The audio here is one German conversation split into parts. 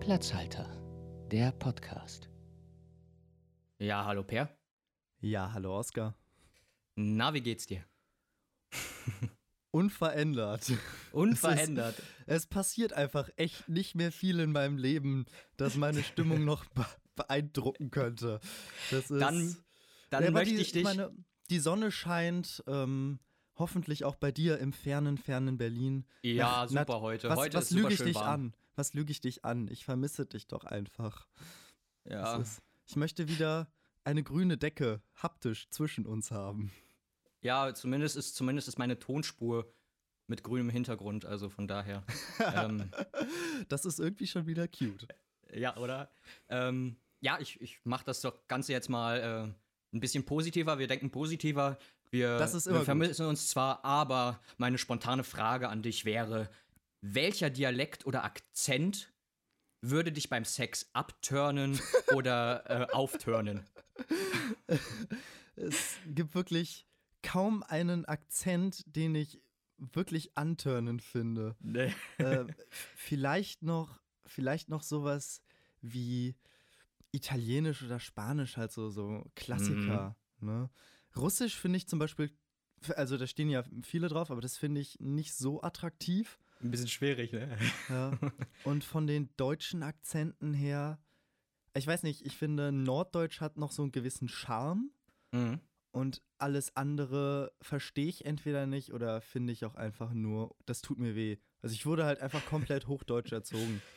Platzhalter, der Podcast. Ja, hallo Per. Ja, hallo Oskar. Na, wie geht's dir? Unverändert. Unverändert. Es, ist, es, passiert einfach echt nicht mehr viel in meinem Leben, das meine Stimmung noch beeindrucken könnte. Das ist, dann dann ja, möchte die, ich dich. Meine, die Sonne scheint, ähm, hoffentlich auch bei dir im fernen, fernen Berlin. Ja, na, super na, heute. Was, heute was lüge ich dich warm. an? Was lüge ich dich an? Ich vermisse dich doch einfach. Ja. Ist, ich möchte wieder eine grüne Decke haptisch zwischen uns haben. Ja, zumindest ist, zumindest ist meine Tonspur mit grünem Hintergrund, also von daher. ähm, das ist irgendwie schon wieder cute. Ja, oder? Ähm, ja, ich, ich mache das doch Ganze jetzt mal äh, ein bisschen positiver. Wir denken positiver. Wir, wir vermissen uns zwar, aber meine spontane Frage an dich wäre: Welcher Dialekt oder Akzent würde dich beim Sex abturnen oder äh, aufturnen? Es gibt wirklich kaum einen Akzent, den ich wirklich antörnend finde. Nee. Äh, vielleicht noch, vielleicht noch sowas wie Italienisch oder Spanisch, halt so, so Klassiker. Mhm. Ne? Russisch finde ich zum Beispiel, also da stehen ja viele drauf, aber das finde ich nicht so attraktiv. Ein bisschen schwierig, ne? Ja. Und von den deutschen Akzenten her, ich weiß nicht, ich finde, Norddeutsch hat noch so einen gewissen Charme. Mhm. Und alles andere verstehe ich entweder nicht oder finde ich auch einfach nur, das tut mir weh. Also ich wurde halt einfach komplett Hochdeutsch erzogen.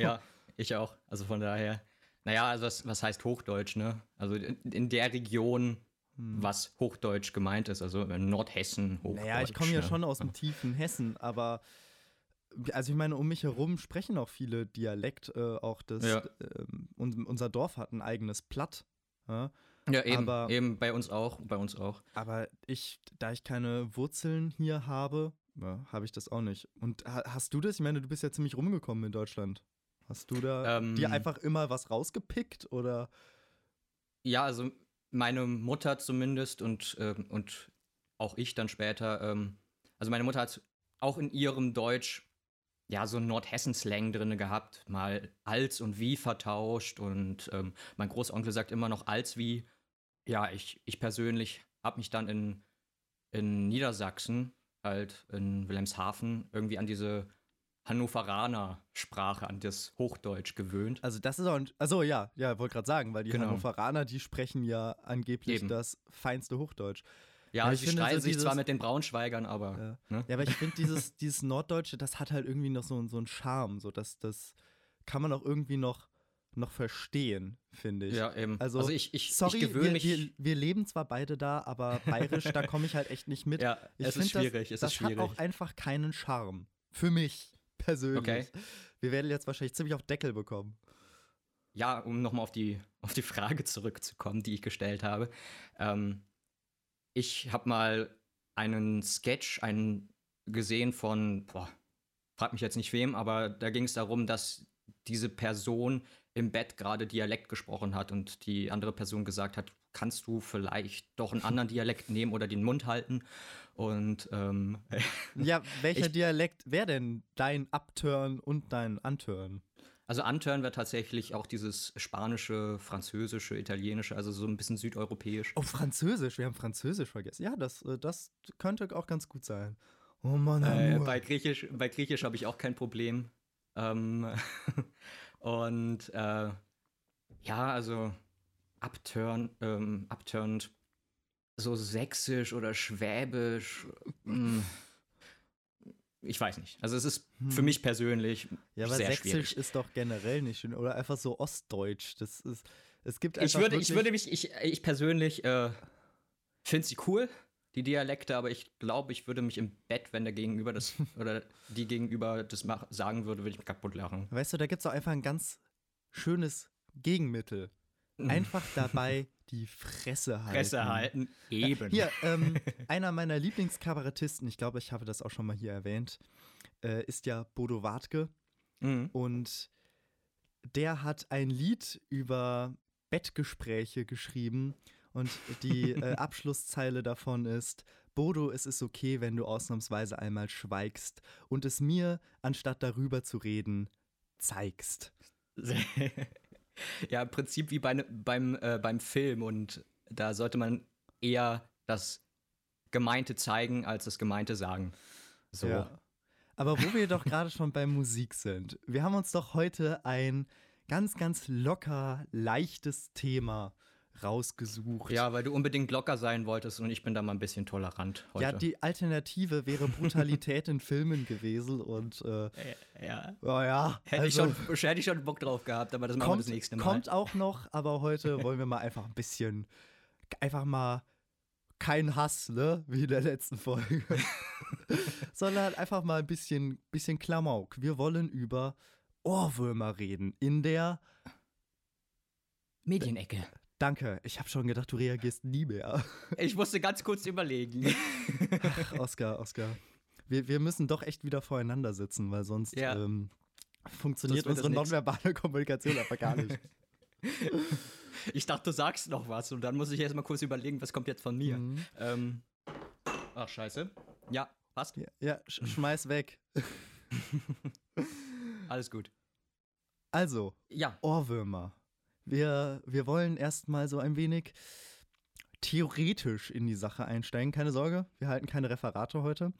Ja, ich auch. Also von daher. Naja, also was, was heißt Hochdeutsch, ne? Also in, in der Region, hm. was Hochdeutsch gemeint ist, also Nordhessen, Hochdeutsch. Naja, ich komme ja ne? schon aus dem tiefen Hessen, aber also ich meine, um mich herum sprechen auch viele Dialekt, äh, auch das, ja. äh, unser Dorf hat ein eigenes Platt. Ja? Ja, eben, aber, eben bei uns auch, bei uns auch. Aber ich, da ich keine Wurzeln hier habe, ja, habe ich das auch nicht. Und hast du das? Ich meine, du bist ja ziemlich rumgekommen in Deutschland. Hast du da ähm, dir einfach immer was rausgepickt oder? Ja, also meine Mutter zumindest und, ähm, und auch ich dann später. Ähm, also meine Mutter hat auch in ihrem Deutsch ja, so Nordhessen-Slang drin gehabt, mal als und wie vertauscht und ähm, mein Großonkel sagt immer noch als wie. Ja, ich, ich persönlich habe mich dann in, in Niedersachsen, halt in Wilhelmshaven, irgendwie an diese Hannoveraner Sprache, an das Hochdeutsch gewöhnt. Also das ist auch, ein, also ja, ja, wollte gerade sagen, weil die genau. Hannoveraner, die sprechen ja angeblich Eben. das feinste Hochdeutsch. Ja, ja sie streiten so sich zwar mit den Braunschweigern, aber. Ja, ne? ja aber ich finde, dieses, dieses Norddeutsche, das hat halt irgendwie noch so, so einen Charme. So, dass, das kann man auch irgendwie noch, noch verstehen, finde ich. Ja, eben. Also, also ich, ich, sorry, ich mich. Wir, wir, leben zwar beide da, aber bayerisch, da komme ich halt echt nicht mit. Ja, ich es ist schwierig. Das, es das ist schwierig. hat auch einfach keinen Charme. Für mich persönlich. Okay. Wir werden jetzt wahrscheinlich ziemlich auf Deckel bekommen. Ja, um nochmal auf die, auf die Frage zurückzukommen, die ich gestellt habe. Ähm, ich habe mal einen Sketch, einen gesehen von, boah, frag mich jetzt nicht wem, aber da ging es darum, dass diese Person im Bett gerade Dialekt gesprochen hat und die andere Person gesagt hat, kannst du vielleicht doch einen anderen Dialekt nehmen oder den Mund halten? Und ähm, ja, welcher ich, Dialekt wäre denn dein Upturn und dein Unturn? Also Unturn wäre tatsächlich auch dieses spanische, französische, italienische, also so ein bisschen südeuropäisch. Oh, Französisch, wir haben Französisch vergessen. Ja, das, äh, das könnte auch ganz gut sein. Oh Mann. Äh, bei Griechisch, bei Griechisch habe ich auch kein Problem. Ähm, und äh, ja, also Upturn, ähm, Upturned, so sächsisch oder schwäbisch. Mh, hm ich weiß nicht. Also es ist hm. für mich persönlich ja, aber sehr Sächsisch schwierig. ist doch generell nicht schön oder einfach so Ostdeutsch. Das ist es gibt einfach ich würde ich würde mich ich, ich persönlich äh, finde sie cool die Dialekte, aber ich glaube, ich würde mich im Bett, wenn der Gegenüber das oder die Gegenüber das mach, sagen würde, würde ich mich kaputt lachen. Weißt du, da gibt es auch einfach ein ganz schönes Gegenmittel. Einfach dabei die Fresse halten. Fresse halten, eben. Hier, ähm, einer meiner Lieblingskabarettisten, ich glaube, ich habe das auch schon mal hier erwähnt, äh, ist ja Bodo Wartke. Mhm. Und der hat ein Lied über Bettgespräche geschrieben. Und die äh, Abschlusszeile davon ist: Bodo, es ist okay, wenn du ausnahmsweise einmal schweigst und es mir, anstatt darüber zu reden, zeigst. ja, im Prinzip wie bei, ne, beim, äh, beim Film und da sollte man eher das Gemeinte zeigen, als das Gemeinte sagen. So. Ja. Aber wo wir doch gerade schon bei Musik sind, wir haben uns doch heute ein ganz, ganz locker, leichtes Thema rausgesucht. Ja, weil du unbedingt locker sein wolltest und ich bin da mal ein bisschen tolerant heute. Ja, die Alternative wäre Brutalität in Filmen gewesen und äh, ja. Oh ja, hätte, also, ich schon, hätte ich schon Bock drauf gehabt, aber das machen kommt, wir das nächste Mal. Kommt auch noch, aber heute wollen wir mal einfach ein bisschen, einfach mal kein Hass, ne, wie in der letzten Folge, sondern einfach mal ein bisschen, bisschen Klamauk. Wir wollen über Ohrwürmer reden in der Medienecke. Danke, ich habe schon gedacht, du reagierst nie mehr. Ich musste ganz kurz überlegen. Ach, Oscar, Oscar. Wir, wir müssen doch echt wieder voreinander sitzen, weil sonst Ja. ähm, funktioniert unsere nonverbale Kommunikation einfach gar nicht. Ich dachte, du sagst noch was und dann muss ich erst mal kurz überlegen, was kommt jetzt von mir. Mhm. Ähm, ach, scheiße. Ja, passt. Ja, ja sch schmeiß weg. Alles gut. Also, Ja, Ohrwürmer. Wir, wir wollen erstmal so ein wenig theoretisch in die Sache einsteigen. Keine Sorge, wir halten keine Referate heute.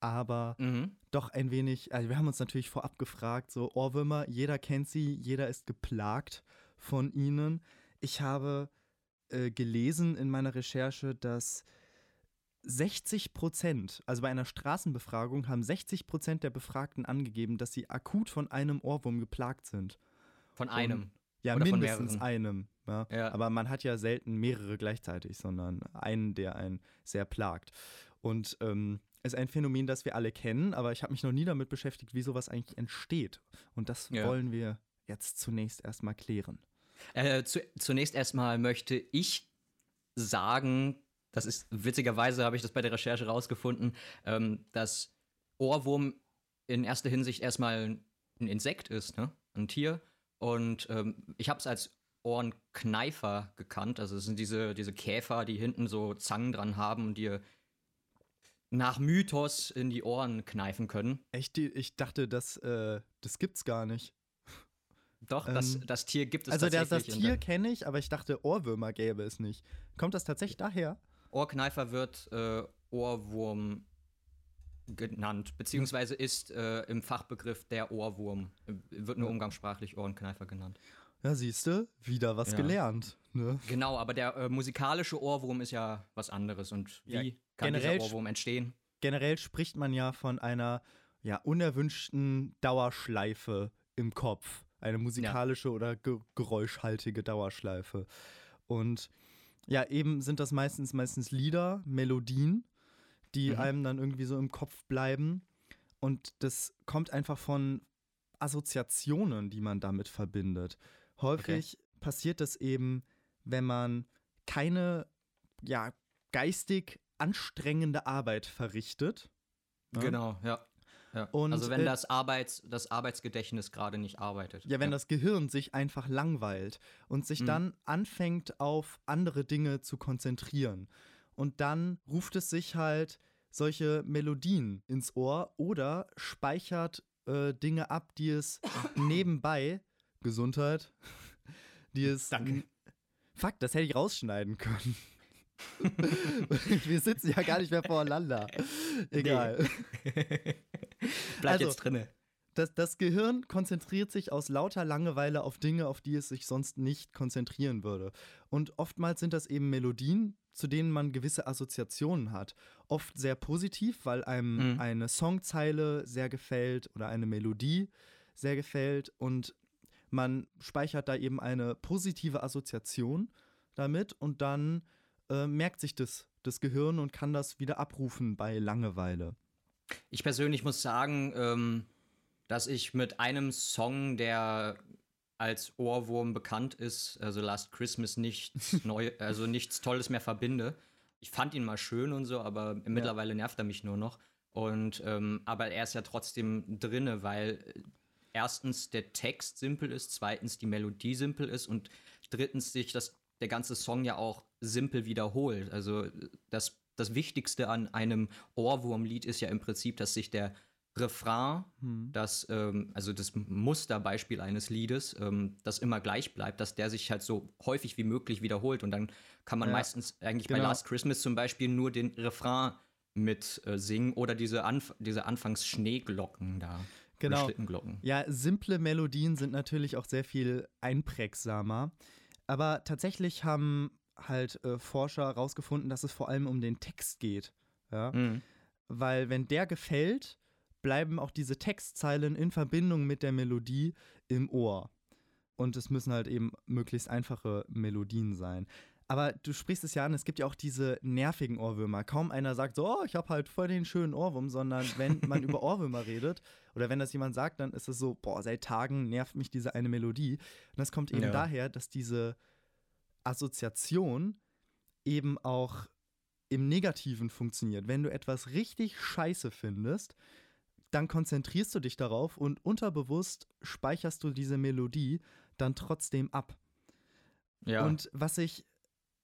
Aber mhm. doch ein wenig, also wir haben uns natürlich vorab gefragt, so Ohrwürmer, jeder kennt sie, jeder ist geplagt von ihnen. Ich habe äh, gelesen in meiner Recherche, dass 60 Prozent, also bei einer Straßenbefragung haben 60 Prozent der Befragten angegeben, dass sie akut von einem Ohrwurm geplagt sind. von einem. Ja, Oder mindestens einem. Ja. Ja. Aber man hat ja selten mehrere gleichzeitig, sondern einen, der einen sehr plagt. Und ähm, ist ein Phänomen, das wir alle kennen, aber ich habe mich noch nie damit beschäftigt, wie sowas eigentlich entsteht. Und das Ja. wollen wir jetzt zunächst erstmal klären. Äh, zu, zunächst erstmal möchte ich sagen, das ist witzigerweise habe ich das bei der Recherche rausgefunden, ähm, dass Ohrwurm in erster Hinsicht erstmal ein Insekt ist, ne? ein Tier. Und ähm, ich habe es als Ohrenkneifer gekannt. Also es sind diese, diese Käfer, die hinten so Zangen dran haben und dir nach Mythos in die Ohren kneifen können. Echt, ich dachte, das, äh, das gibt's gar nicht. Doch, das, Ähm, das Tier gibt es Also das, das tatsächlich. und Tier der kenne ich, aber ich dachte, Ohrwürmer gäbe es nicht. Kommt das tatsächlich daher? Ohrkneifer wird äh, Ohrwurm genannt, beziehungsweise ist äh, im Fachbegriff der Ohrwurm, äh, wird nur umgangssprachlich Ohrenkneifer genannt. Ja, siehst du, wieder was Ja. gelernt. Ne? Genau, aber der äh, musikalische Ohrwurm ist ja was anderes. Und wie Ja, kann generell dieser Ohrwurm entstehen? generell spricht man ja von einer ja, unerwünschten Dauerschleife im Kopf. Eine musikalische oder ge geräuschhaltige Dauerschleife. Und ja, eben sind das meistens meistens Lieder, Melodien, die Mhm. einem dann irgendwie so im Kopf bleiben. Und das kommt einfach von Assoziationen, die man damit verbindet. Häufig passiert das eben, wenn man keine ja, geistig anstrengende Arbeit verrichtet. Ja? Genau, ja. ja. Und, also wenn äh, das, Arbeits-, das Arbeitsgedächtnis gerade nicht arbeitet. Ja, wenn das Gehirn sich einfach langweilt und sich Mhm. dann anfängt, auf andere Dinge zu konzentrieren. Und dann ruft es sich halt solche Melodien ins Ohr oder speichert äh, Dinge ab, die es nebenbei, Gesundheit, die es. Danke. Fuck, das hätte ich rausschneiden können. Wir sitzen ja gar nicht mehr voreinander. Egal. Bleibt Also- jetzt drinne. Das, das Gehirn konzentriert sich aus lauter Langeweile auf Dinge, auf die es sich sonst nicht konzentrieren würde. Und oftmals sind das eben Melodien, zu denen man gewisse Assoziationen hat. Oft sehr positiv, weil einem Mhm. eine Songzeile sehr gefällt oder eine Melodie sehr gefällt. Und man speichert da eben eine positive Assoziation damit und dann äh, merkt sich das, das Gehirn und kann das wieder abrufen bei Langeweile. Ich persönlich muss sagen, ähm, dass ich mit einem Song, der als Ohrwurm bekannt ist, also Last Christmas, nichts neu, also nichts Tolles mehr verbinde. Ich fand ihn mal schön und so, aber mittlerweile nervt er mich nur noch. Und ähm, aber er ist ja trotzdem drinne, weil äh, erstens der Text simpel ist, zweitens die Melodie simpel ist und drittens sich das der ganze Song ja auch simpel wiederholt. Also äh, das, das Wichtigste an einem Ohrwurmlied ist ja im Prinzip, dass sich der Refrain, Hm. das, ähm, also das Musterbeispiel eines Liedes, ähm, das immer gleich bleibt, dass der sich halt so häufig wie möglich wiederholt. Und dann kann man Ja, meistens eigentlich bei genau. Last Christmas zum Beispiel nur den Refrain mit äh, singen oder diese, Anf diese Anfangs-Schneeglocken da. Genau. Ja, simple Melodien sind natürlich auch sehr viel einprägsamer. Aber tatsächlich haben halt äh, Forscher herausgefunden, dass es vor allem um den Text geht. Ja? Mhm. Weil wenn der gefällt, bleiben auch diese Textzeilen in Verbindung mit der Melodie im Ohr. Und es müssen halt eben möglichst einfache Melodien sein. Aber du sprichst es ja an, es gibt ja auch diese nervigen Ohrwürmer. Kaum einer sagt so, oh, ich habe halt voll den schönen Ohrwurm, sondern wenn man über Ohrwürmer redet oder wenn das jemand sagt, dann ist es so, boah, seit Tagen nervt mich diese eine Melodie. Und das kommt eben Ja. daher, dass diese Assoziation eben auch im Negativen funktioniert. Wenn du etwas richtig scheiße findest, dann konzentrierst du dich darauf und unterbewusst speicherst du diese Melodie dann trotzdem ab. Ja. Und was ich,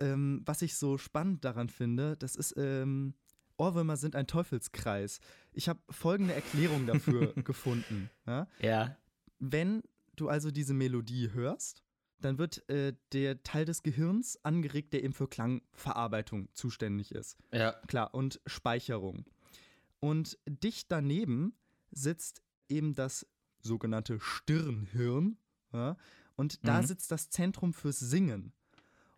ähm, was ich so spannend daran finde, das ist, ähm, Ohrwürmer sind ein Teufelskreis. Ich habe folgende Erklärung dafür gefunden. Ja? ja. Wenn du also diese Melodie hörst, dann wird äh, der Teil des Gehirns angeregt, der eben für Klangverarbeitung zuständig ist. Ja. Klar, und Speicherung. Und dicht daneben sitzt eben das sogenannte Stirnhirn. Ja? Und da Mhm. sitzt das Zentrum fürs Singen.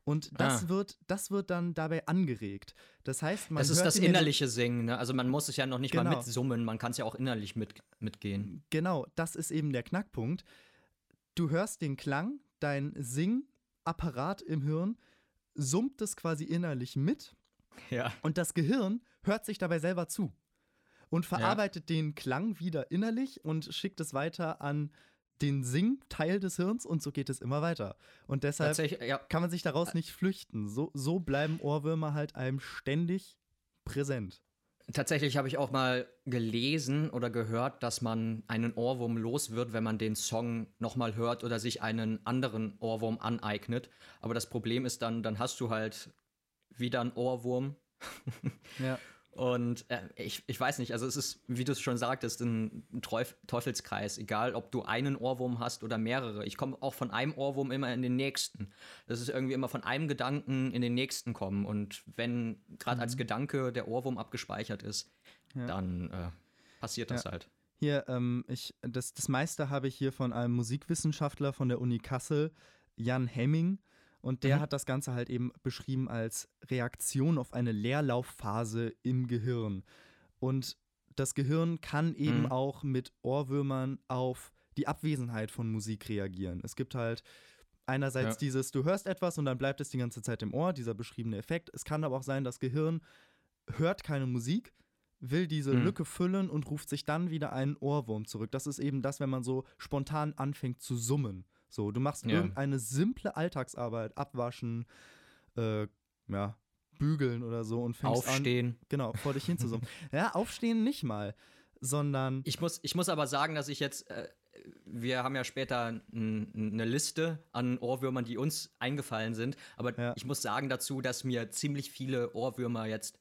Und das, Ah. wird, das wird dann dabei angeregt. Das heißt, man Das ist hört das innerliche Singen, ne? Also man muss es ja noch nicht mal Genau. mitsummen, man kann es ja auch innerlich mit, mitgehen. Genau, das ist eben der Knackpunkt. Du hörst den Klang, dein Singapparat im Hirn summt es quasi innerlich mit Ja. und das Gehirn hört sich dabei selber zu und verarbeitet den Klang wieder innerlich und schickt es weiter an den Singteil des Hirns und so geht es immer weiter. Und deshalb ja. kann man sich daraus nicht flüchten. So, so bleiben Ohrwürmer halt einem ständig präsent. Tatsächlich habe ich auch mal gelesen oder gehört, dass man einen Ohrwurm los wird, wenn man den Song nochmal hört oder sich einen anderen Ohrwurm aneignet. Aber das Problem ist dann, dann hast du halt wieder einen Ohrwurm. Ja. Und äh, ich, ich weiß nicht, also es ist, wie du es schon sagtest, ein Teuf Teufelskreis. Egal, ob du einen Ohrwurm hast oder mehrere. Ich komme auch von einem Ohrwurm immer in den nächsten. Das ist irgendwie immer von einem Gedanken in den nächsten kommen. Und wenn gerade als Gedanke der Ohrwurm abgespeichert ist, Ja. dann äh, passiert das halt. Hier, ähm, ich, das, das meiste habe ich hier von einem Musikwissenschaftler von der Uni Kassel, Jan Hemming. Und der Mhm. hat das Ganze halt eben beschrieben als Reaktion auf eine Leerlaufphase im Gehirn. Und das Gehirn kann eben Mhm. auch mit Ohrwürmern auf die Abwesenheit von Musik reagieren. Es gibt halt einerseits Ja. dieses, du hörst etwas und dann bleibt es die ganze Zeit im Ohr, dieser beschriebene Effekt. Es kann aber auch sein, das Gehirn hört keine Musik, will diese Mhm. Lücke füllen und ruft sich dann wieder einen Ohrwurm zurück. Das ist eben das, wenn man so spontan anfängt zu summen. So, du machst Ja. irgendeine simple Alltagsarbeit, abwaschen, äh, ja, bügeln oder so und fängst an, Aufstehen. genau, vor dich hin zu summen. ja, aufstehen nicht mal, sondern Ich muss, ich muss aber sagen, dass ich jetzt, äh, wir haben ja später eine Liste an Ohrwürmern, die uns eingefallen sind, aber Ja. ich muss sagen dazu, dass mir ziemlich viele Ohrwürmer jetzt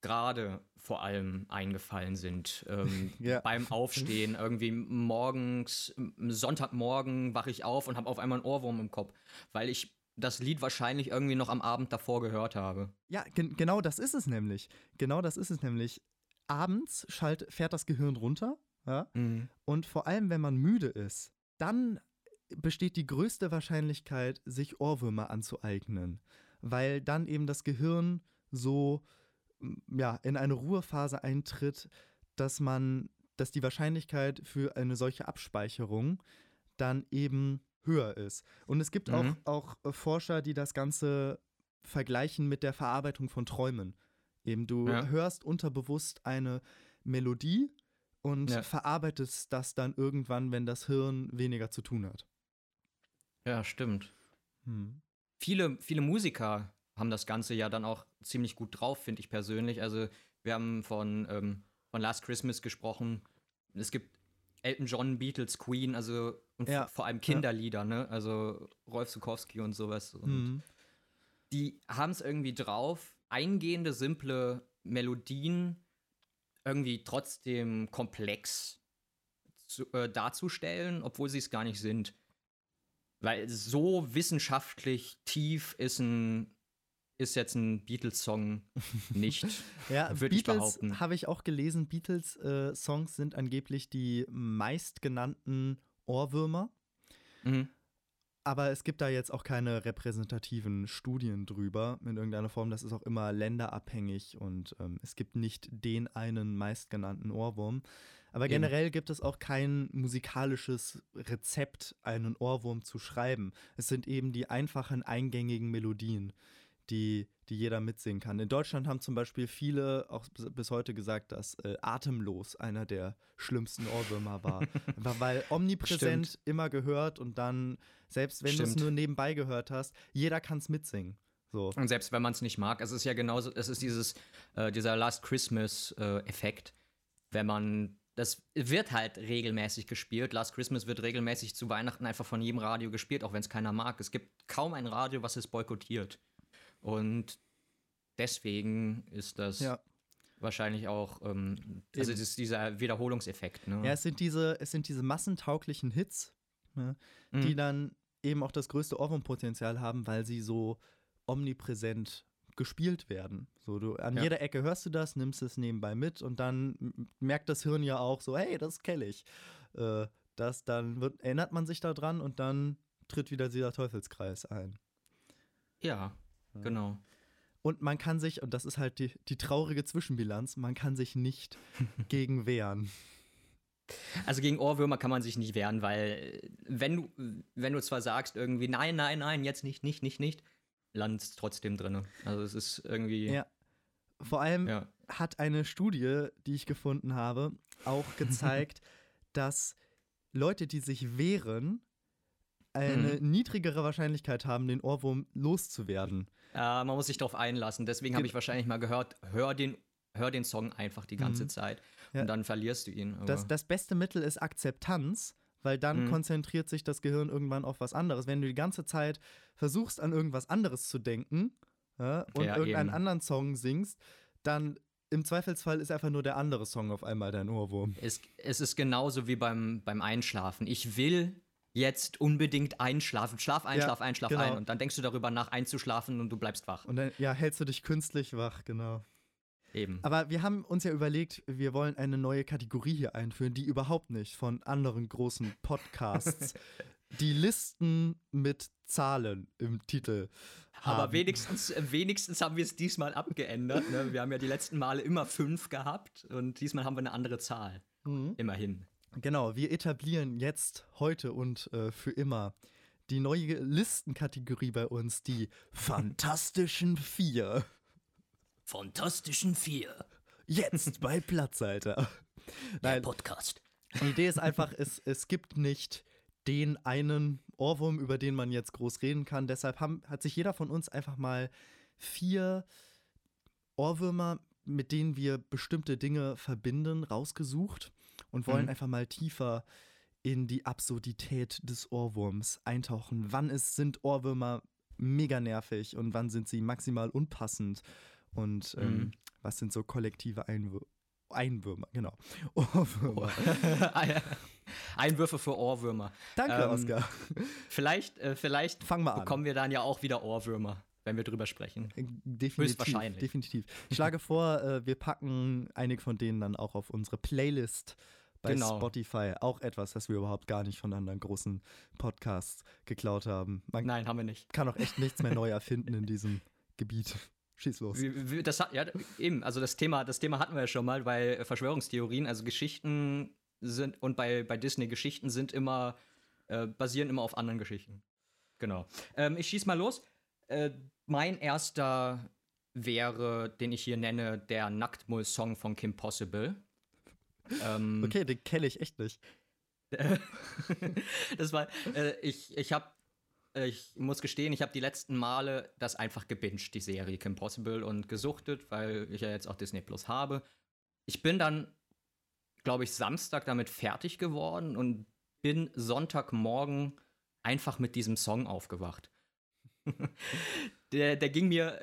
gerade vor allem eingefallen sind. Ähm, Ja. Beim Aufstehen, irgendwie morgens, Sonntagmorgen wache ich auf und habe auf einmal einen Ohrwurm im Kopf, weil ich das Lied wahrscheinlich irgendwie noch am Abend davor gehört habe. Ja, gen genau das ist es nämlich. Genau das ist es nämlich. Abends schalt, fährt das Gehirn runter, ja, und vor allem, wenn man müde ist, dann besteht die größte Wahrscheinlichkeit, sich Ohrwürmer anzueignen, weil dann eben das Gehirn so ja, in eine Ruhephase eintritt, dass man, dass die Wahrscheinlichkeit für eine solche Abspeicherung dann eben höher ist. Und es gibt Mhm. auch, auch äh, Forscher, die das Ganze vergleichen mit der Verarbeitung von Träumen. Eben du Ja. hörst unterbewusst eine Melodie und Ja. verarbeitest das dann irgendwann, wenn das Hirn weniger zu tun hat. Ja, stimmt. Hm. viele, viele Musiker haben das Ganze ja dann auch ziemlich gut drauf, finde ich persönlich. Also wir haben von, ähm, von Last Christmas gesprochen. Es gibt Elton John, Beatles, Queen, also und Ja, vor allem Kinderlieder, ne? Also Rolf Zukowski und sowas. Und Hm. die haben es irgendwie drauf, eingehende, simple Melodien irgendwie trotzdem komplex zu, äh, darzustellen, obwohl sie es gar nicht sind. Weil so wissenschaftlich tief ist ein ist jetzt ein Beatles-Song nicht. ja, würde ich behaupten. Habe ich auch gelesen, Beatles-Songs äh, sind angeblich die meistgenannten Ohrwürmer. Mhm. Aber es gibt da jetzt auch keine repräsentativen Studien drüber in irgendeiner Form. Das ist auch immer länderabhängig und ähm, es gibt nicht den einen meistgenannten Ohrwurm. Aber generell gibt es auch kein musikalisches Rezept, einen Ohrwurm zu schreiben. Es sind eben die einfachen, eingängigen Melodien die, die jeder mitsingen kann. In Deutschland haben zum Beispiel viele auch bis heute gesagt, dass äh, Atemlos einer der schlimmsten Ohrwürmer war. Einfach weil omnipräsent Stimmt. immer gehört und dann, selbst wenn du es nur nebenbei gehört hast, jeder kann es mitsingen. So. Und selbst wenn man es nicht mag, es ist ja genauso, es ist dieses, äh, dieser Last Christmas-Effekt, äh, wenn man das wird halt regelmäßig gespielt. Last Christmas wird regelmäßig zu Weihnachten einfach von jedem Radio gespielt, auch wenn es keiner mag. Es gibt kaum ein Radio, was es boykottiert. Und deswegen ist das ja. wahrscheinlich auch, ähm, also das ist dieser Wiederholungseffekt. Ne? Ja, es sind diese, es sind diese massentauglichen Hits, ne, mhm. die dann eben auch das größte Ohrwurmpotenzial haben, weil sie so omnipräsent gespielt werden. So, du an ja. jeder Ecke hörst du das, nimmst es nebenbei mit und dann merkt das Hirn ja auch so, hey, das kenne ich. Äh, das, dann wird, erinnert man sich daran und dann tritt wieder dieser Teufelskreis ein. Ja, Genau. Und man kann sich, und das ist halt die, die traurige Zwischenbilanz, man kann sich nicht gegen wehren. Also gegen Ohrwürmer kann man sich nicht wehren, weil wenn du, wenn du zwar sagst irgendwie, nein, nein, nein, jetzt nicht, nicht, nicht, nicht, landest trotzdem drin. Also es ist irgendwie. Ja. Vor allem ja. hat eine Studie, die ich gefunden habe, auch gezeigt, dass Leute, die sich wehren, eine hm. niedrigere Wahrscheinlichkeit haben, den Ohrwurm loszuwerden. Äh, man muss sich darauf einlassen. Deswegen habe ich wahrscheinlich mal gehört, hör den, hör den Song einfach die ganze mhm. Zeit ja. und dann verlierst du ihn. Das, das beste Mittel ist Akzeptanz, weil dann mhm. konzentriert sich das Gehirn irgendwann auf was anderes. Wenn du die ganze Zeit versuchst, an irgendwas anderes zu denken ja, und ja, irgendeinen eben. anderen Song singst, dann im Zweifelsfall ist einfach nur der andere Song auf einmal dein Ohrwurm. Es, es ist genauso wie beim, beim Einschlafen. Ich will jetzt unbedingt einschlafen. Schlaf ein, ja, schlaf ein, schlaf genau. ein. Und dann denkst du darüber nach, einzuschlafen und du bleibst wach. Und dann, ja, hältst du dich künstlich wach, genau. Eben. Aber wir haben uns ja überlegt, wir wollen eine neue Kategorie hier einführen, die überhaupt nicht von anderen großen Podcasts die Listen mit Zahlen im Titel haben. Aber wenigstens, wenigstens haben wir es diesmal abgeändert. Ne? Wir haben ja die letzten Male immer fünf gehabt und diesmal haben wir eine andere Zahl. Mhm. Immerhin. Genau, wir etablieren jetzt heute und äh, für immer die neue Listenkategorie bei uns, die Fantastischen Vier. Fantastischen Vier. Jetzt bei Platzhalter. Nein, Der Podcast. Die Idee ist einfach, es, es gibt nicht den einen Ohrwurm, über den man jetzt groß reden kann. Deshalb haben, hat sich jeder von uns einfach mal vier Ohrwürmer, mit denen wir bestimmte Dinge verbinden, rausgesucht und wollen mhm. einfach mal tiefer in die Absurdität des Ohrwurms eintauchen. Wann ist, sind Ohrwürmer mega nervig und wann sind sie maximal unpassend? Und ähm, mhm. was sind so kollektive Einwür Einwürmer? Genau. Ohrwürmer. Einwürfe für Ohrwürmer. Danke, ähm, Oskar. Vielleicht, äh, vielleicht Fang mal bekommen an. wir dann ja auch wieder Ohrwürmer wenn wir drüber sprechen. Äh, definitiv. Höchstwahrscheinlich. Definitiv. Ich schlage vor, äh, wir packen einige von denen dann auch auf unsere Playlist bei genau. Spotify. Auch etwas, das wir überhaupt gar nicht von anderen großen Podcasts geklaut haben. Man Nein, haben wir nicht. Kann auch echt nichts mehr neu erfinden in diesem Gebiet. Schieß los. Das hat, ja, eben, also das Thema, das Thema hatten wir ja schon mal bei Verschwörungstheorien. Also Geschichten sind und bei, bei Disney Geschichten sind immer, äh, basieren immer auf anderen Geschichten. Genau. Ähm, ich schieß mal los. Äh, mein erster wäre, den ich hier nenne, der Nacktmull-Song von Kim Possible. Ähm, okay, den kenne ich echt nicht. das war, äh, ich, ich habe, ich muss gestehen, ich habe die letzten Male das einfach gebinged, die Serie Kim Possible und gesuchtet, weil ich ja jetzt auch Disney Plus habe. Ich bin dann, glaube ich, Samstag damit fertig geworden und bin Sonntagmorgen einfach mit diesem Song aufgewacht. der, der ging mir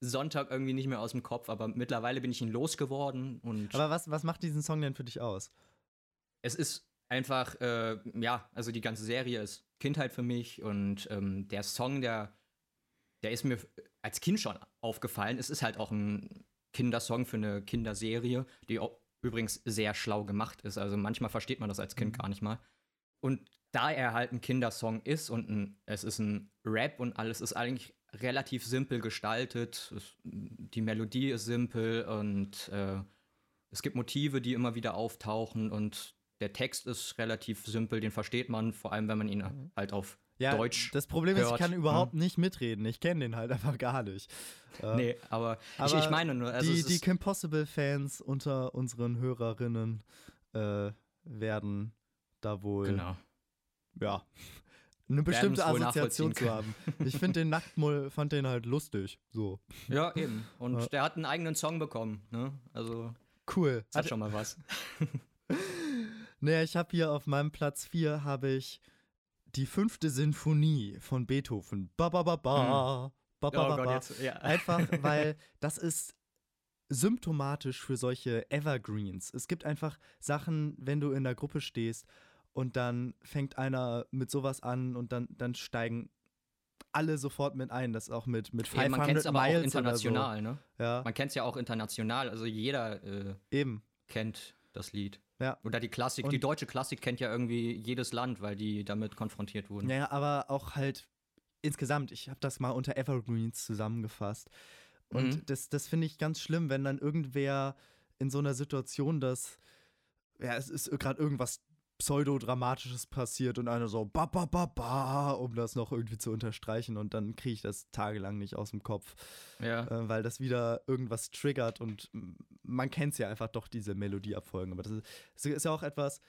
Sonntag irgendwie nicht mehr aus dem Kopf, aber mittlerweile bin ich ihn losgeworden und Aber was, was macht diesen Song denn für dich aus? es ist einfach, äh, ja, also die ganze Serie ist Kindheit für mich und ähm, der Song, der, der ist mir als Kind schon aufgefallen. Es ist halt auch ein Kindersong für eine Kinderserie, die übrigens sehr schlau gemacht ist. Also manchmal versteht man das als Kind Mhm. gar nicht mal. Und da er halt ein Kindersong ist und ein, es ist ein Rap und alles ist eigentlich relativ simpel gestaltet. Es, die Melodie ist simpel und äh, es gibt Motive, die immer wieder auftauchen und der Text ist relativ simpel, den versteht man, vor allem wenn man ihn halt auf Ja, Deutsch. das Problem ist, ich hört, kann überhaupt nicht mitreden. Ich kenne den halt einfach gar nicht. Äh, Nee, aber, ich, aber ich meine nur, also die die Kim Possible-Fans unter unseren Hörerinnen äh, werden da wohl, genau. ja, eine bestimmte Assoziation zu haben. Ich finde den Nacktmull, fand den halt lustig. So. Ja, eben. Und Ja. der hat einen eigenen Song bekommen, ne? Also, Cool. das hat schon mal was. Naja, ich habe hier auf meinem Platz 4 habe ich die fünfte Sinfonie von Beethoven. Ba ba ba ba. Ba, ba, Oh ba, Gott, jetzt, ja. Einfach, weil das ist symptomatisch für solche Evergreens. Es gibt einfach Sachen, wenn du in der Gruppe stehst und dann fängt einer mit sowas an und dann, dann steigen alle sofort mit ein. Das auch mit, mit Ja, 500 man kennt es aber auch Miles international, ne? Oder so. Ja, Man kennt es ja auch international, also jeder äh, eben. kennt das Lied. Ja. Oder die Klassik, Und- die deutsche Klassik kennt ja irgendwie jedes Land, weil die damit konfrontiert wurden. Naja, aber auch halt insgesamt, ich habe das mal unter Evergreens zusammengefasst. Und Mhm. das, das finde ich ganz schlimm, wenn dann irgendwer in so einer Situation, dass, ja, es ist gerade irgendwas Pseudodramatisches passiert und einer so ba ba ba ba, um das noch irgendwie zu unterstreichen und dann kriege ich das tagelang nicht aus dem Kopf, Ja. äh, weil das wieder irgendwas triggert und man kennt es ja einfach doch, diese Melodieabfolgen. Aber das ist, das ist ja auch etwas,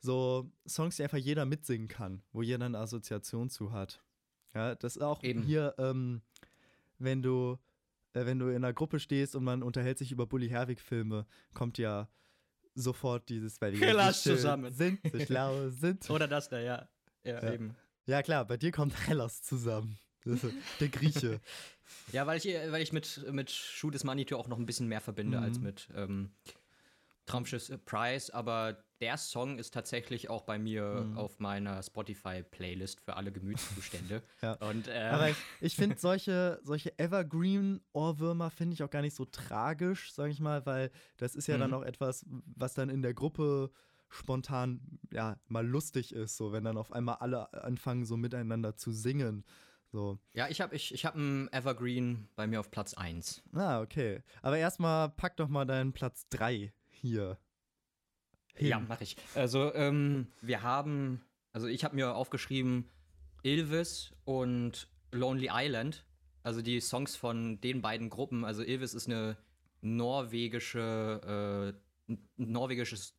so Songs, die einfach jeder mitsingen kann, wo jeder eine Assoziation zu hat. Ja, das ist auch Eben. hier, ähm, wenn du, äh, wenn du in einer Gruppe stehst und man unterhält sich über Bully Herwig-Filme, kommt ja sofort dieses, weil die Hellas zusammen. sind, so schlau sind. Oder das da, ja. Ja, Ja. eben. Ja klar, bei dir kommt Hellas zusammen. Der Grieche. Ja, weil ich, weil ich mit, mit Schuh des Manitou auch noch ein bisschen mehr verbinde Mhm. als mit ähm, Traumschiff Price, aber der Song ist tatsächlich auch bei mir Mhm. auf meiner Spotify-Playlist für alle Gemütszustände. Ja. Und, äh, Aber ich, ich finde solche, solche Evergreen-Ohrwürmer finde ich auch gar nicht so tragisch, sage ich mal, weil das ist ja dann Mhm. auch etwas, was dann in der Gruppe spontan ja mal lustig ist, so wenn dann auf einmal alle anfangen so miteinander zu singen. So. ja, ich habe ich, ich hab einen Evergreen bei mir auf Platz 1. Ah, okay. Aber erstmal pack doch mal deinen Platz 3 hier. Hin. Ja, mache ich. Also, ähm, wir haben, also ich habe mir aufgeschrieben Ilvis und Lonely Island, also die Songs von den beiden Gruppen. Also Ilvis ist eine norwegische, äh, norwegisches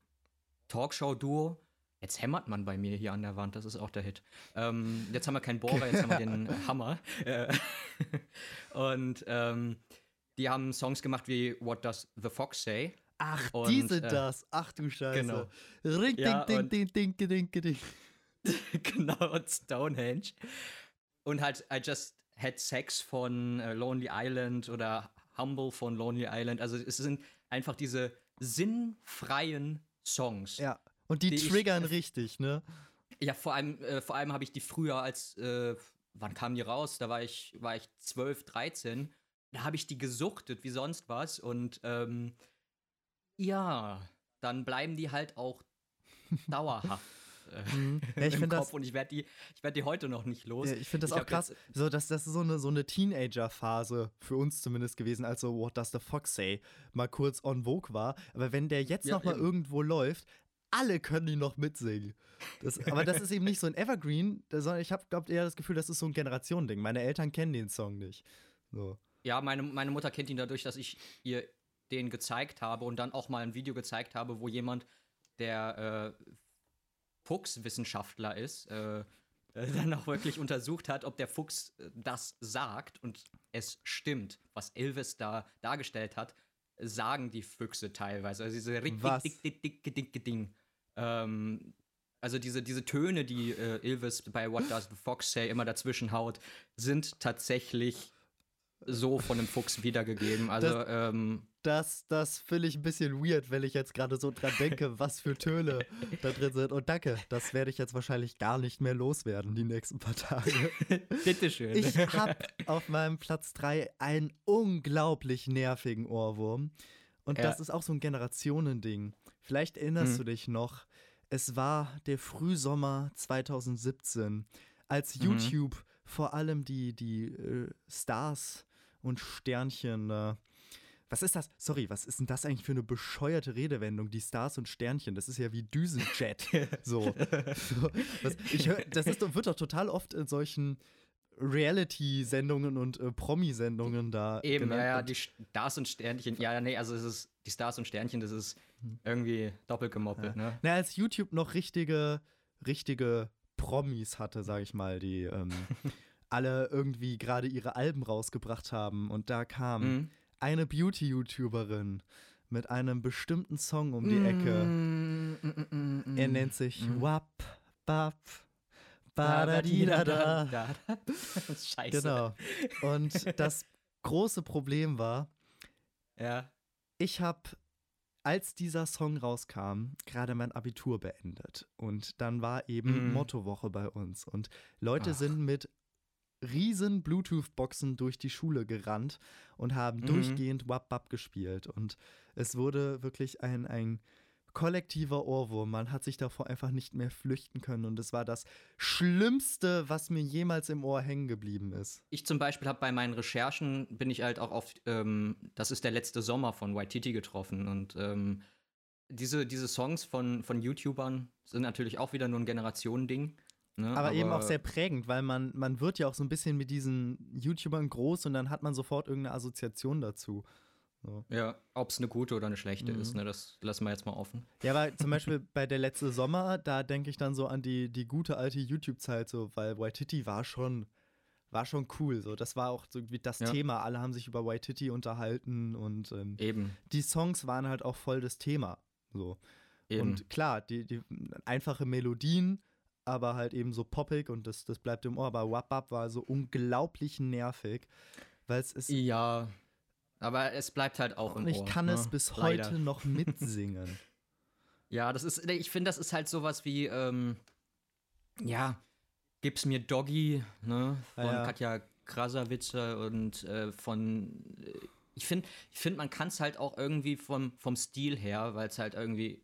Talkshow-Duo. Jetzt hämmert man bei mir hier an der Wand, das ist auch der Hit. Ähm, jetzt haben wir keinen Bohrer, jetzt haben wir den Hammer. Äh, und ähm, die haben Songs gemacht wie What Does the Fox Say? Ach, Und, die sind äh, das. Ach du Scheiße. genau. Ring, Ja, ding, und- ding, ding, ding, ding, ding, ding. genau, und Stonehenge. Und halt I Just Had Sex von äh, Lonely Island oder Humble von Lonely Island. Also es sind einfach diese sinnfreien Songs. Ja. Und die, Die ich- triggern richtig, ne? Ja, vor allem, äh, vor allem habe ich die früher als, äh, wann kamen die raus? Da war ich, war ich 12, 13. Da habe ich die gesuchtet wie sonst was. Und ähm, ja, dann bleiben die halt auch dauerhaft. äh, Mhm. Ja, ich im finde Kopf das, und ich werde die, ich werd die heute noch nicht los. ja, ich find das Ich auch krass. So, das, das ist so eine, so eine Teenager-Phase für uns zumindest gewesen, als so What Does the Fox Say mal kurz on Vogue war. Aber wenn der jetzt Ja, noch mal eben. irgendwo läuft, alle können ihn noch mitsingen. Das, aber das ist eben nicht so ein Evergreen, sondern ich habe, glaube eher das Gefühl, das ist so ein Generationending. Meine Eltern kennen den Song nicht. So. Ja, meine, meine Mutter kennt ihn dadurch, dass ich ihr den gezeigt habe und dann auch mal ein Video gezeigt habe, wo jemand, der äh, Fuchswissenschaftler ist, äh, dann auch wirklich untersucht hat, ob der Fuchs äh, das sagt und es stimmt, was Elvis da dargestellt hat, sagen die Füchse teilweise. Also diese rick, Was? dick, dick, dick, dick, dick, dick, Ding. Ähm, also diese, diese Töne, die äh, Elvis bei What Does the Fox Say immer dazwischen haut, sind tatsächlich so von einem Fuchs wiedergegeben. Also, Das- ähm, Das, das finde ich ein bisschen weird, wenn ich jetzt gerade so dran denke, was für Töne da drin sind. Und danke, das werde ich jetzt wahrscheinlich gar nicht mehr loswerden, die nächsten paar Tage. bitteschön. Ich habe auf meinem Platz 3 einen unglaublich nervigen Ohrwurm. Und Ja. das ist auch so ein Generationending. Vielleicht erinnerst Mhm. du dich noch, es war der Frühsommer 2017, als Mhm. YouTube vor allem die, die äh, Stars und Sternchen. Äh, was ist das? Sorry, was ist denn das eigentlich für eine bescheuerte Redewendung? Die Stars und Sternchen, das ist ja wie Düsenjet. so. so was, ich hör, das ist, wird doch total oft in solchen Reality-Sendungen und äh, Promi-Sendungen da. Eben, genannt. ja, ja, die Stars und Sternchen. Ja, ja, nee, also es ist die Stars und Sternchen, das ist irgendwie doppelt gemoppelt, ne? Na, als YouTube noch richtige, richtige Promis hatte, sag ich mal, die ähm, alle irgendwie gerade ihre Alben rausgebracht haben und da kam Mhm. Eine Beauty-YouTuberin mit einem bestimmten Song um die Ecke. Mm, mm, mm, mm, mm. Er nennt sich Mhm. Wap, Bap, Da, da, Badadidada. da, da. Scheiße. Genau. Und das große Problem war, Ja. ich habe, als dieser Song rauskam, gerade mein Abitur beendet. Und dann war eben Mhm. Mottowoche bei uns. Und Leute Ach. sind mit riesen Bluetooth-Boxen durch die Schule gerannt und haben Mhm. durchgehend Wap Bap gespielt. Und es wurde wirklich ein, ein kollektiver Ohrwurm. Man hat sich davor einfach nicht mehr flüchten können. Und es war das Schlimmste, was mir jemals im Ohr hängen geblieben ist. Ich zum Beispiel habe bei meinen Recherchen, bin ich halt auch auf, ähm, das ist der letzte Sommer von Waititi getroffen und ähm, diese, diese Songs von, von YouTubern sind natürlich auch wieder nur ein Generationending. Ne? Aber, eben auch sehr prägend, weil man, man wird ja auch so ein bisschen mit diesen YouTubern groß und dann hat man sofort irgendeine Assoziation dazu. So. Ja, ob es eine gute oder eine schlechte Mhm. ist, ne, das lassen wir jetzt mal offen. Ja, aber zum Beispiel bei der letzte Sommer, da denke ich dann so an die, die gute alte YouTube-Zeit, so, weil Waititi war schon, war schon cool. So. Das war auch so irgendwie das Ja. Thema. Alle haben sich über Waititi unterhalten und ähm, Eben, die Songs waren halt auch voll das Thema. So. eben. Und klar, die, die einfache Melodien, aber halt eben so poppig und das, das bleibt im Ohr. Aber Wap Bap war so unglaublich nervig, weil es ist. ja, aber es bleibt halt auch im Und ich Ohr, kann ne? es bis Leider. heute noch mitsingen. Ja, das ist, ich finde, das ist halt sowas wie, ähm, ja, gib's mir Doggy, ne, von Ja, ja. Katja Krasavitzer und äh, von, äh, ich finde, ich find, man kann es halt auch irgendwie vom, vom Stil her, weil es halt irgendwie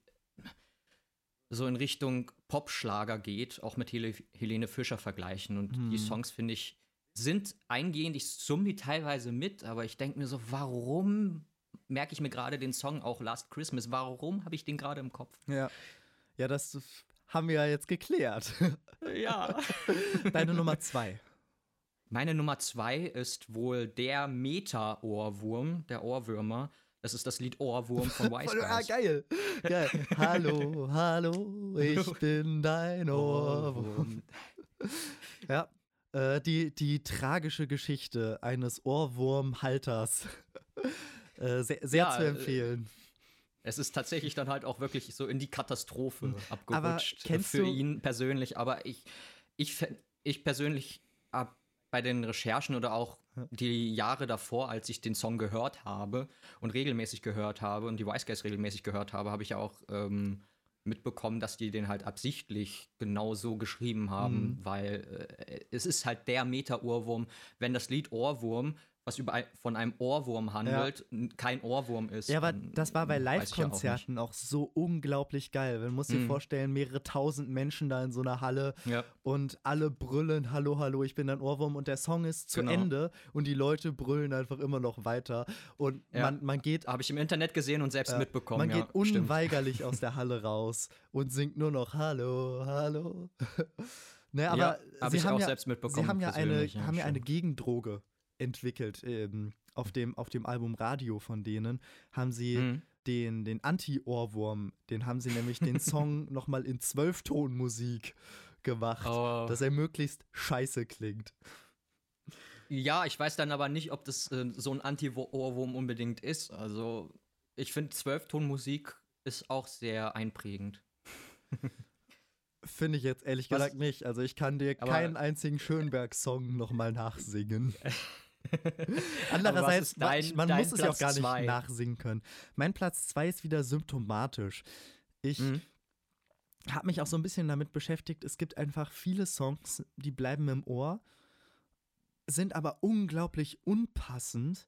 so in Richtung Popschlager geht, auch mit Hele Helene Fischer vergleichen. Und die Hm. Songs, finde ich, sind eingehend, ich summe die teilweise mit, aber ich denke mir so, warum merke ich mir gerade den Song auch Last Christmas? Warum habe ich den gerade im Kopf? ja. Ja, das haben wir ja jetzt geklärt. Ja. Deine Nummer zwei. Meine Nummer zwei ist wohl der Meta-Ohrwurm, der Ohrwürmer. Das ist das Lied Ohrwurm von Wise Ah, Guys. geil. geil. hallo, hallo, ich bin dein Ohrwurm. Ja, äh, die, die tragische Geschichte eines Ohrwurmhalters. äh, sehr sehr Ja, zu äh, empfehlen. Es ist tatsächlich dann halt auch wirklich so in die Katastrophe abgerutscht. Hm. kennst für ihn persönlich. Aber ich, ich, ich persönlich ab bei den Recherchen oder auch die Jahre davor, als ich den Song gehört habe und regelmäßig gehört habe und die Wise Guys regelmäßig gehört habe, habe ich ja auch ähm, mitbekommen, dass die den halt absichtlich genau so geschrieben haben, Mhm. weil äh, es ist halt der Meta-Ohrwurm. Wenn das Lied Ohrwurm, was über ein, von einem Ohrwurm handelt, n- kein Ohrwurm ist. Ja, aber das war bei ja auch Live-Konzerten auch, so unglaublich geil. Man muss sich Mhm. vorstellen, mehrere tausend Menschen da in so einer Halle. Ja. und alle brüllen, hallo, hallo, ich bin dein Ohrwurm und der Song ist zu Genau. Ende und die Leute brüllen einfach immer noch weiter und Ja. man, man geht Habe ich im Internet gesehen und selbst Ja, mitbekommen. Man ja, geht stimmt. unweigerlich aus der Halle raus und singt nur noch Hallo, Hallo. ne, aber ja, habe sie ich haben auch ja, selbst mitbekommen. sie haben ja eine, haben ja eine stimmt. Gegendroge entwickelt. Ähm, auf, dem, auf dem Album Radio von denen haben sie Mhm. den, den Anti-Ohrwurm, den haben sie nämlich den Song nochmal in Zwölftonmusik gemacht, Oh. dass er möglichst scheiße klingt. Ja, ich weiß dann aber nicht, ob das äh, so ein Anti-Ohrwurm unbedingt ist. Also, ich finde, Zwölftonmusik ist auch sehr einprägend. Finde ich jetzt ehrlich Was- gesagt nicht. Also ich kann dir Aber- keinen einzigen Schönberg-Song nochmal nachsingen. Andererseits, dein- man dein muss es ja auch Platz gar nicht zwei? nachsingen können. Mein Platz 2 ist wieder symptomatisch. Ich Mhm. habe mich auch so ein bisschen damit beschäftigt. Es gibt einfach viele Songs, die bleiben im Ohr, sind aber unglaublich unpassend,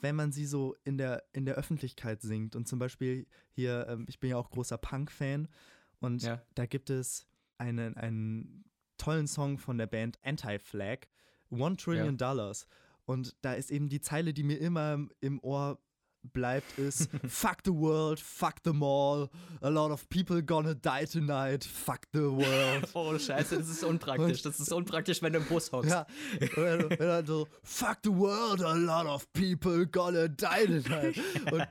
wenn man sie so in der, in der Öffentlichkeit singt. Und zum Beispiel hier, ähm, ich bin ja auch großer Punk-Fan und Ja. da gibt es einen, einen tollen Song von der Band Anti-Flag, One Trillion Dollars. Und da ist eben die Zeile, die mir immer im, Ohr bleibt, ist Fuck the world, fuck them all, a lot of people gonna die tonight, fuck the world. Oh, scheiße, das ist unpraktisch. Das ist unpraktisch, wenn du im Bus hockst. Ja, dann, und dann so, fuck the world, a lot of people gonna die tonight. Und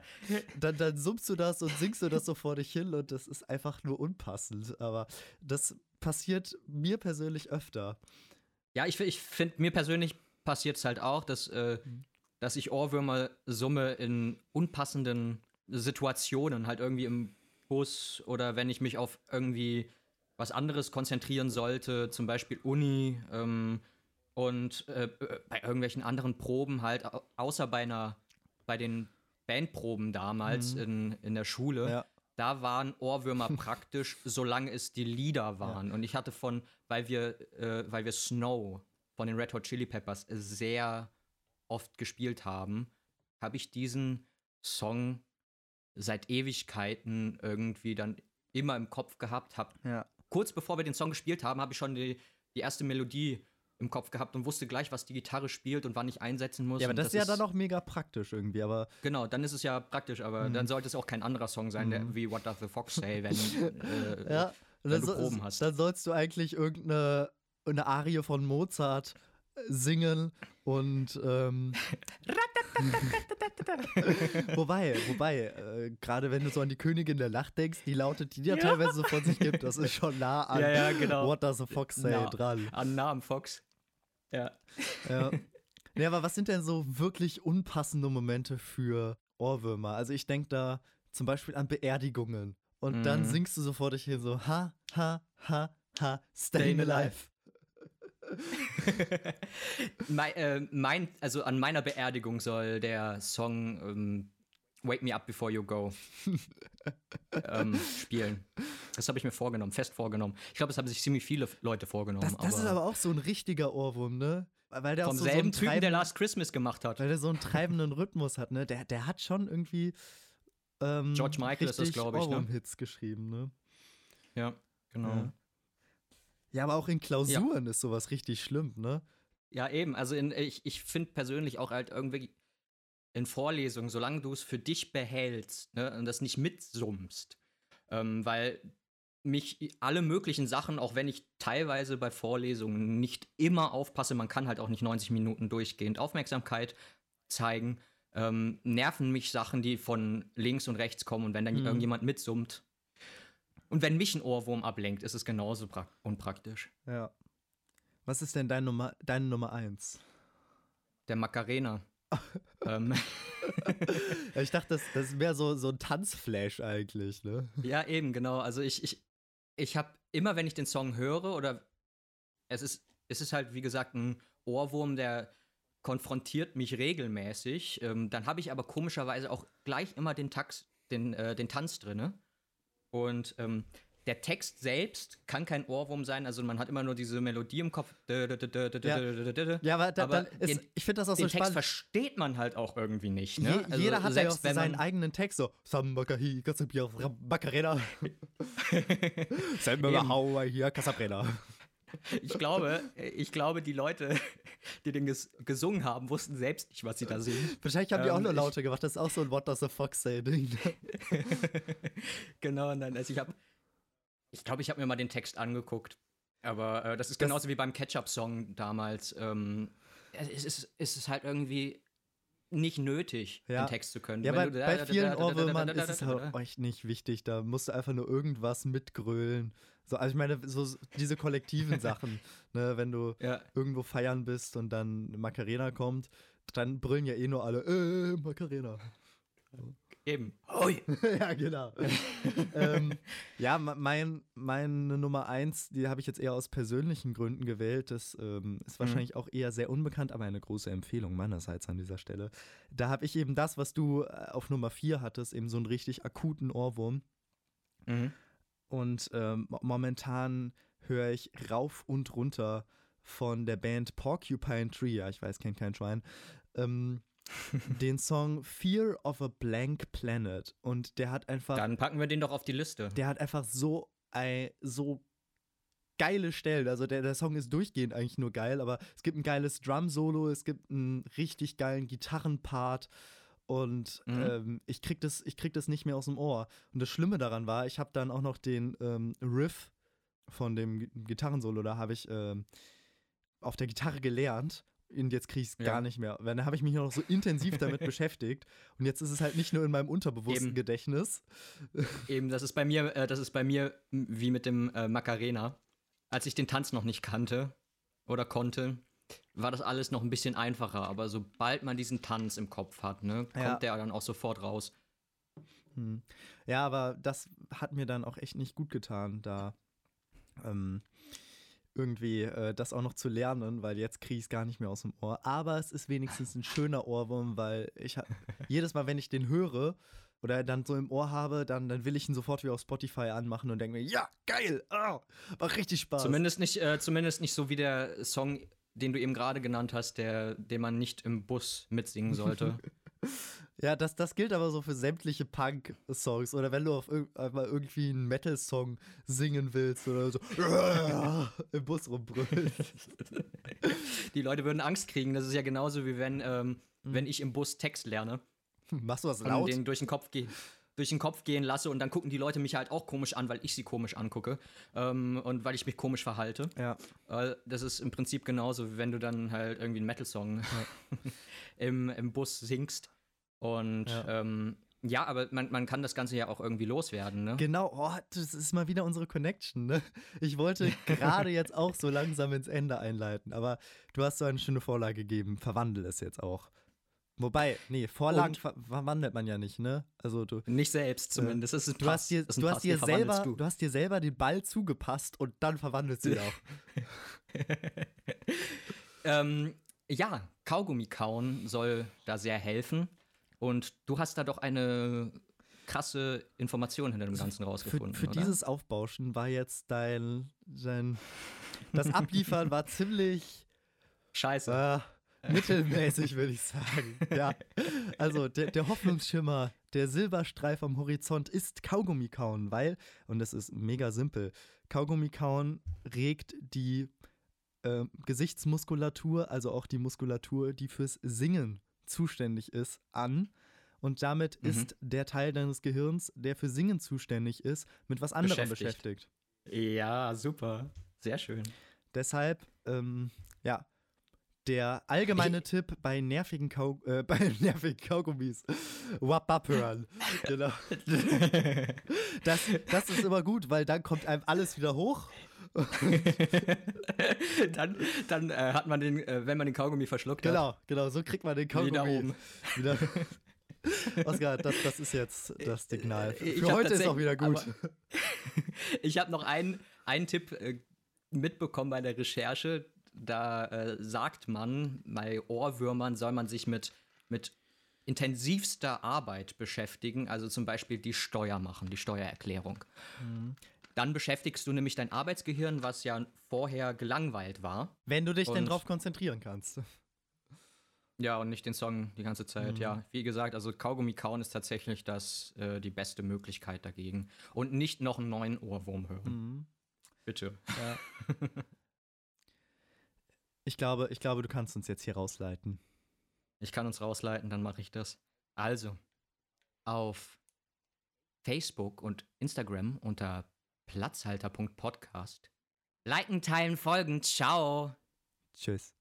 dann, dann summst du das und singst du das so vor dich hin und das ist einfach nur unpassend. Aber das passiert mir persönlich öfter. Ja, ich, ich finde, mir persönlich passiert es halt auch, dass, äh, dass ich Ohrwürmer summe in unpassenden Situationen, halt irgendwie im Bus oder wenn ich mich auf irgendwie was anderes konzentrieren sollte, zum Beispiel Uni ähm, und äh, äh, bei irgendwelchen anderen Proben halt, au- außer bei einer, bei den Bandproben damals in, in der Schule, Ja. da waren Ohrwürmer praktisch, solange es die Lieder waren. Und ich hatte von, weil wir, äh, weil wir Snow von den Red Hot Chili Peppers sehr oft gespielt haben, habe ich diesen Song seit Ewigkeiten irgendwie dann immer im Kopf gehabt. Hab, Ja. kurz bevor wir den Song gespielt haben, habe ich schon die, die erste Melodie im Kopf gehabt und wusste gleich, was die Gitarre spielt und wann ich einsetzen muss. Ja, aber und das, ist ja dann auch mega praktisch irgendwie, aber Genau, dann ist es ja praktisch, aber Mhm. dann sollte es auch kein anderer Song sein, der, wie What Does the Fox Say, wenn, äh, ja, wenn du so- Proben hast. dann sollst du eigentlich irgendeine eine Arie von Mozart äh, singen und ähm, wobei, wobei, äh, gerade wenn du so an die Königin der Nacht denkst, die lautet, die dir teilweise so von sich gibt, das ist schon nah an Ja, ja, genau. What Does a Fox Say Na, dran. An Namen Fox. Ja. Ja. nee, aber was sind denn so wirklich unpassende Momente für Ohrwürmer? Also ich denke da zum Beispiel an Beerdigungen. Und dann Mhm. singst du so vor dich hin so ha, ha, ha, ha, Staying alive. Mein, äh, mein, also an meiner Beerdigung soll der Song ähm, Wake Me Up Before You Go ähm, spielen. Das habe ich mir vorgenommen, fest vorgenommen. Ich glaube, das haben sich ziemlich viele Leute vorgenommen. Das, das ist aber auch so ein richtiger Ohrwurm, ne? Weil der vom auch so, so selben Typen, der Last Christmas gemacht hat. weil der so einen treibenden Rhythmus hat, ne? Der, der hat schon irgendwie ähm, George Michael ist das, richtig glaub ich, ne? Ohrwurm-Hits geschrieben, ne? Ja, genau. Ja. Ja, aber auch in Klausuren ist sowas richtig schlimm, ne? Ja, eben. Also in, ich, ich finde persönlich auch halt irgendwie in Vorlesungen, solange du es für dich behältst ne, und das nicht mitsummst, ähm, weil mich alle möglichen Sachen, auch wenn ich teilweise bei Vorlesungen nicht immer aufpasse, man kann halt auch nicht 90 Minuten durchgehend Aufmerksamkeit zeigen, ähm, nerven mich Sachen, die von links und rechts kommen und wenn dann Mhm. irgendjemand mitsummt. Und wenn mich ein Ohrwurm ablenkt, ist es genauso prak- unpraktisch. Ja. Was ist denn dein Nummer, deine Nummer eins? Der Macarena. ähm, Ich dachte, das, das ist mehr so, so ein Tanzflash eigentlich, ne? Ja, eben, genau. Also ich, ich, ich habe immer, wenn ich den Song höre, oder es ist, es ist halt, wie gesagt, ein Ohrwurm, der konfrontiert mich regelmäßig. Ähm, dann habe ich aber komischerweise auch gleich immer den, Tax, den, äh, den Tanz drinne. Und ähm, der Text selbst kann kein Ohrwurm sein, also man hat immer nur diese Melodie im Kopf. Ja. Ja, aber, da, Aber ist, den- ich finde das auch so Den Text spannend. versteht man halt auch irgendwie nicht. Je, Ne? Also jeder hat ja auch selbst so wenn seinen eigenen Text, so Sambakahi, Macarena. Haua hier, Casabrena. Ich glaube, ich glaube, die Leute, die den ges gesungen haben, wussten selbst nicht, was sie da singen. Wahrscheinlich haben die auch Ähm, nur ich- Laute gemacht. Das ist auch so ein What does a fox say Ding. genau, und dann, also ich habe, ich glaube, ich habe mir mal den Text angeguckt. Aber äh, das ist Das- genauso wie beim Ketchup-Song damals. Ähm, es, ist, es ist halt irgendwie nicht nötig, Ja. den Text zu können. Ja, bei, bei vielen Ohrwürmern ist es halt echt nicht wichtig. Da musst du einfach nur irgendwas mitgrölen. So, also ich meine, so so diese kollektiven Sachen, ne, wenn du Ja, irgendwo feiern bist und dann Macarena kommt, dann brüllen ja eh nur alle, äh, Macarena. Eben. Hoi. ja, genau. ähm, ja, mein, meine Nummer eins, die habe ich jetzt eher aus persönlichen Gründen gewählt. Das ähm, ist mhm. wahrscheinlich mhm. auch eher sehr unbekannt, aber eine große Empfehlung meinerseits an dieser Stelle. Da habe ich eben das, was du äh, auf Nummer vier hattest, eben so einen richtig akuten Ohrwurm. Mhm. Und ähm, momentan höre ich rauf und runter von der Band Porcupine Tree. Ja, ich weiß, kennt kein Schwein. Ähm, den Song Fear of a Blank Planet. Und der hat einfach. Dann packen wir den doch auf die Liste. Der hat einfach so, ein, so geile Stellen. Also der, der Song ist durchgehend eigentlich nur geil, aber es gibt ein geiles Drum-Solo, es gibt einen richtig geilen Gitarrenpart. Und mhm. ähm, ich, krieg das, ich krieg das nicht mehr aus dem Ohr. Und das Schlimme daran war, ich habe dann auch noch den ähm, Riff von dem Gitarrensolo, da habe ich ähm, auf der Gitarre gelernt und jetzt kriege ich es ja. gar nicht mehr. Dann habe ich mich noch so intensiv damit beschäftigt und jetzt ist es halt nicht nur in meinem unterbewussten Eben. Gedächtnis. Eben, das ist bei mir, äh, das ist bei mir wie mit dem äh, Macarena. Als ich den Tanz noch nicht kannte oder konnte, war das alles noch ein bisschen einfacher. Aber sobald man diesen Tanz im Kopf hat, ne, kommt ja. der dann auch sofort raus. Hm. Ja, aber das hat mir dann auch echt nicht gut getan, da ähm, irgendwie äh, das auch noch zu lernen, weil jetzt kriege ich es gar nicht mehr aus dem Ohr. Aber es ist wenigstens ein schöner Ohrwurm, weil ich jedes Mal, wenn ich den höre oder dann so im Ohr habe, dann, dann will ich ihn sofort wieder auf Spotify anmachen und denke mir, ja, geil, oh, macht richtig Spaß. Zumindest nicht, äh, zumindest nicht so wie der Song, den du eben gerade genannt hast, der, den man nicht im Bus mitsingen sollte. Ja, das, das gilt aber so für sämtliche Punk-Songs. Oder wenn du auf irg mal irgendwie einen Metal-Song singen willst oder so im Bus rumbrüllen. Die Leute würden Angst kriegen. Das ist ja genauso wie wenn, ähm, mhm. wenn ich im Bus Text lerne. Machst du was laut? Und den durch den Kopf gehe durch den Kopf gehen lasse und dann gucken die Leute mich halt auch komisch an, weil ich sie komisch angucke ähm, und weil ich mich komisch verhalte. Ja. Äh, das ist im Prinzip genauso, wie wenn du dann halt irgendwie einen Metal-Song ja. im, im Bus singst und ja. Ähm, ja, aber man, man kann das Ganze ja auch irgendwie loswerden, ne? Genau, oh, das ist mal wieder unsere Connection, ne? Ich wollte gerade jetzt auch so langsam ins Ende einleiten, aber du hast so eine schöne Vorlage gegeben, verwandel es jetzt auch. Wobei, nee, Vorlagen ver verwandelt man ja nicht, ne? Also du nicht selbst zumindest. Äh, das ist du hast dir, du hast dir selber, du. du. hast dir selber den Ball zugepasst und dann verwandelst du ihn auch. ähm, ja, Kaugummi kauen soll da sehr helfen. Und du hast da doch eine krasse Information hinter dem Ganzen rausgefunden. Für, für dieses Aufbauschen war jetzt dein, dein das Abliefern war ziemlich scheiße. Äh, mittelmäßig, würde ich sagen. Ja. Also der, der Hoffnungsschimmer, der Silberstreif am Horizont ist Kaugummi kauen, weil, und das ist mega simpel, Kaugummi kauen regt die äh, Gesichtsmuskulatur, also auch die Muskulatur, die fürs Singen zuständig ist, an. Und damit mhm. ist der Teil deines Gehirns, der für Singen zuständig ist, mit was anderem beschäftigt. beschäftigt. Ja, super. Sehr schön. Deshalb, ähm, ja, der allgemeine Tipp bei nervigen, Kau äh, bei nervigen Kaugummis. Wap hören. genau. das, das ist immer gut, weil dann kommt einem alles wieder hoch dann dann äh, hat man den, äh, wenn man den Kaugummi verschluckt genau, hat. Genau, genau, so kriegt man den Kaugummi wieder oben. Wieder. Oskar, das, das ist jetzt das Signal. Für ich heute ist auch wieder gut. ich habe noch einen, einen Tipp äh, mitbekommen bei der Recherche. Da äh, sagt man, bei Ohrwürmern soll man sich mit, mit intensivster Arbeit beschäftigen, also zum Beispiel die Steuer machen, die Steuererklärung. Mhm. Dann beschäftigst du nämlich dein Arbeitsgehirn, was ja vorher gelangweilt war. Wenn du dich denn drauf konzentrieren kannst. Ja, und nicht den Song die ganze Zeit. Mhm. Ja, wie gesagt, also Kaugummi kauen ist tatsächlich das, äh, die beste Möglichkeit dagegen. Und nicht noch einen neuen Ohrwurm hören. Mhm. Bitte. Ja. ich, glaube, ich glaube, du kannst uns jetzt hier rausleiten. Ich kann uns rausleiten, dann mache ich das. Also, auf Facebook und Instagram unter Platzhalter.podcast. Liken, teilen, folgen. Ciao. Tschüss.